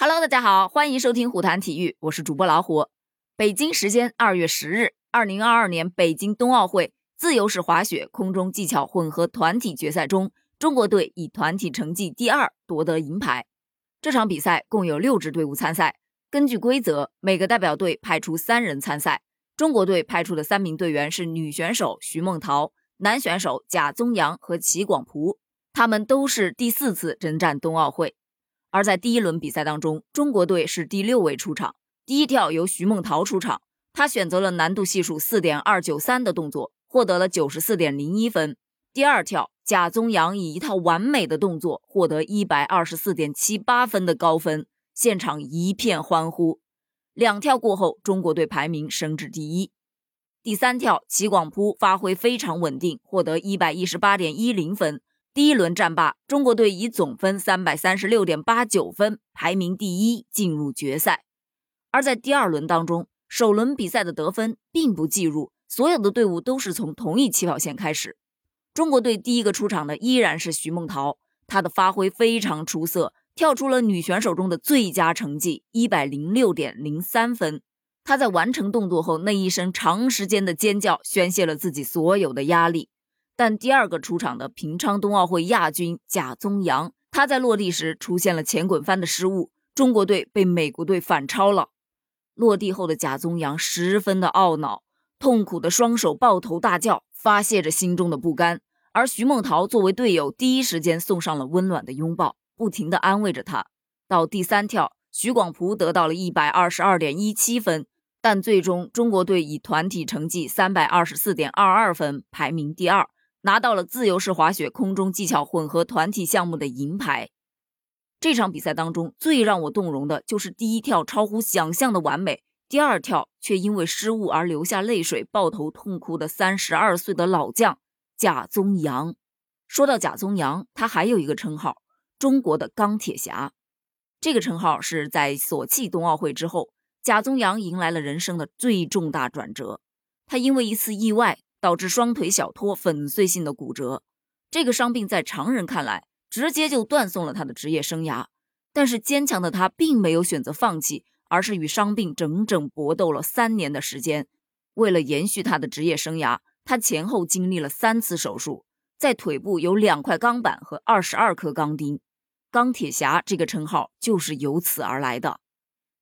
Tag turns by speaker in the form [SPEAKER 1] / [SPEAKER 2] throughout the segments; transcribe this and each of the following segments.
[SPEAKER 1] Hello，大家好，欢迎收听虎谈体育，我是主播老虎。北京时间二月十日，二零二二年北京冬奥会自由式滑雪空中技巧混合团体决赛中，中国队以团体成绩第二夺得银牌。这场比赛共有六支队伍参赛，根据规则，每个代表队派出三人参赛。中国队派出的三名队员是女选手徐梦桃、男选手贾宗洋和齐广璞，他们都是第四次征战冬奥会。而在第一轮比赛当中，中国队是第六位出场。第一跳由徐梦桃出场，她选择了难度系数四点二九三的动作，获得了九十四点零一分。第二跳，贾宗洋以一套完美的动作获得一百二十四点七八分的高分，现场一片欢呼。两跳过后，中国队排名升至第一。第三跳，齐广璞发挥非常稳定，获得一百一十八点一零分。第一轮战罢，中国队以总分三百三十六点八九分排名第一，进入决赛。而在第二轮当中，首轮比赛的得分并不计入，所有的队伍都是从同一起跑线开始。中国队第一个出场的依然是徐梦桃，她的发挥非常出色，跳出了女选手中的最佳成绩一百零六点零三分。她在完成动作后那一声长时间的尖叫，宣泄了自己所有的压力。但第二个出场的平昌冬奥会亚军贾宗洋，他在落地时出现了前滚翻的失误，中国队被美国队反超了。落地后的贾宗洋十分的懊恼，痛苦的双手抱头大叫，发泄着心中的不甘。而徐梦桃作为队友，第一时间送上了温暖的拥抱，不停的安慰着他。到第三跳，徐广璞得到了一百二十二点一七分，但最终中国队以团体成绩三百二十四点二二分排名第二。拿到了自由式滑雪空中技巧混合团体项目的银牌。这场比赛当中最让我动容的就是第一跳超乎想象的完美，第二跳却因为失误而流下泪水、抱头痛哭的三十二岁的老将贾宗洋。说到贾宗洋，他还有一个称号——中国的钢铁侠。这个称号是在索契冬奥会之后，贾宗洋迎来了人生的最重大转折。他因为一次意外。导致双腿小托粉碎性的骨折，这个伤病在常人看来直接就断送了他的职业生涯。但是坚强的他并没有选择放弃，而是与伤病整整搏斗了三年的时间。为了延续他的职业生涯，他前后经历了三次手术，在腿部有两块钢板和二十二颗钢钉。钢铁侠这个称号就是由此而来的。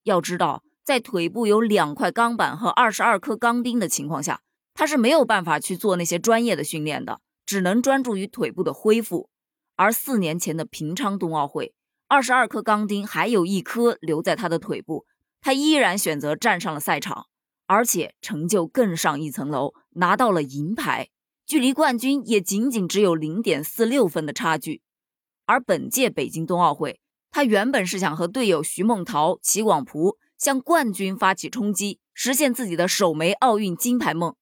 [SPEAKER 1] 要知道，在腿部有两块钢板和二十二颗钢钉的情况下。他是没有办法去做那些专业的训练的，只能专注于腿部的恢复。而四年前的平昌冬奥会，二十二颗钢钉还有一颗留在他的腿部，他依然选择站上了赛场，而且成就更上一层楼，拿到了银牌，距离冠军也仅仅只有零点四六分的差距。而本届北京冬奥会，他原本是想和队友徐梦桃、齐广璞向冠军发起冲击，实现自己的首枚奥运金牌梦。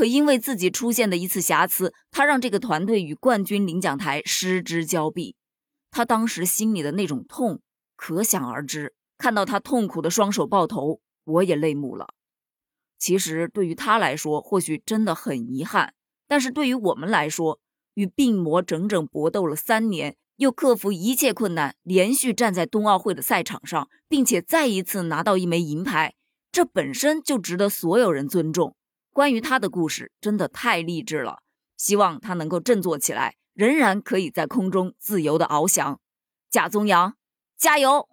[SPEAKER 1] 可因为自己出现的一次瑕疵，他让这个团队与冠军领奖台失之交臂。他当时心里的那种痛，可想而知。看到他痛苦的双手抱头，我也泪目了。其实对于他来说，或许真的很遗憾；但是对于我们来说，与病魔整整搏斗了三年，又克服一切困难，连续站在冬奥会的赛场上，并且再一次拿到一枚银牌，这本身就值得所有人尊重。关于他的故事真的太励志了，希望他能够振作起来，仍然可以在空中自由的翱翔。贾宗洋，加油！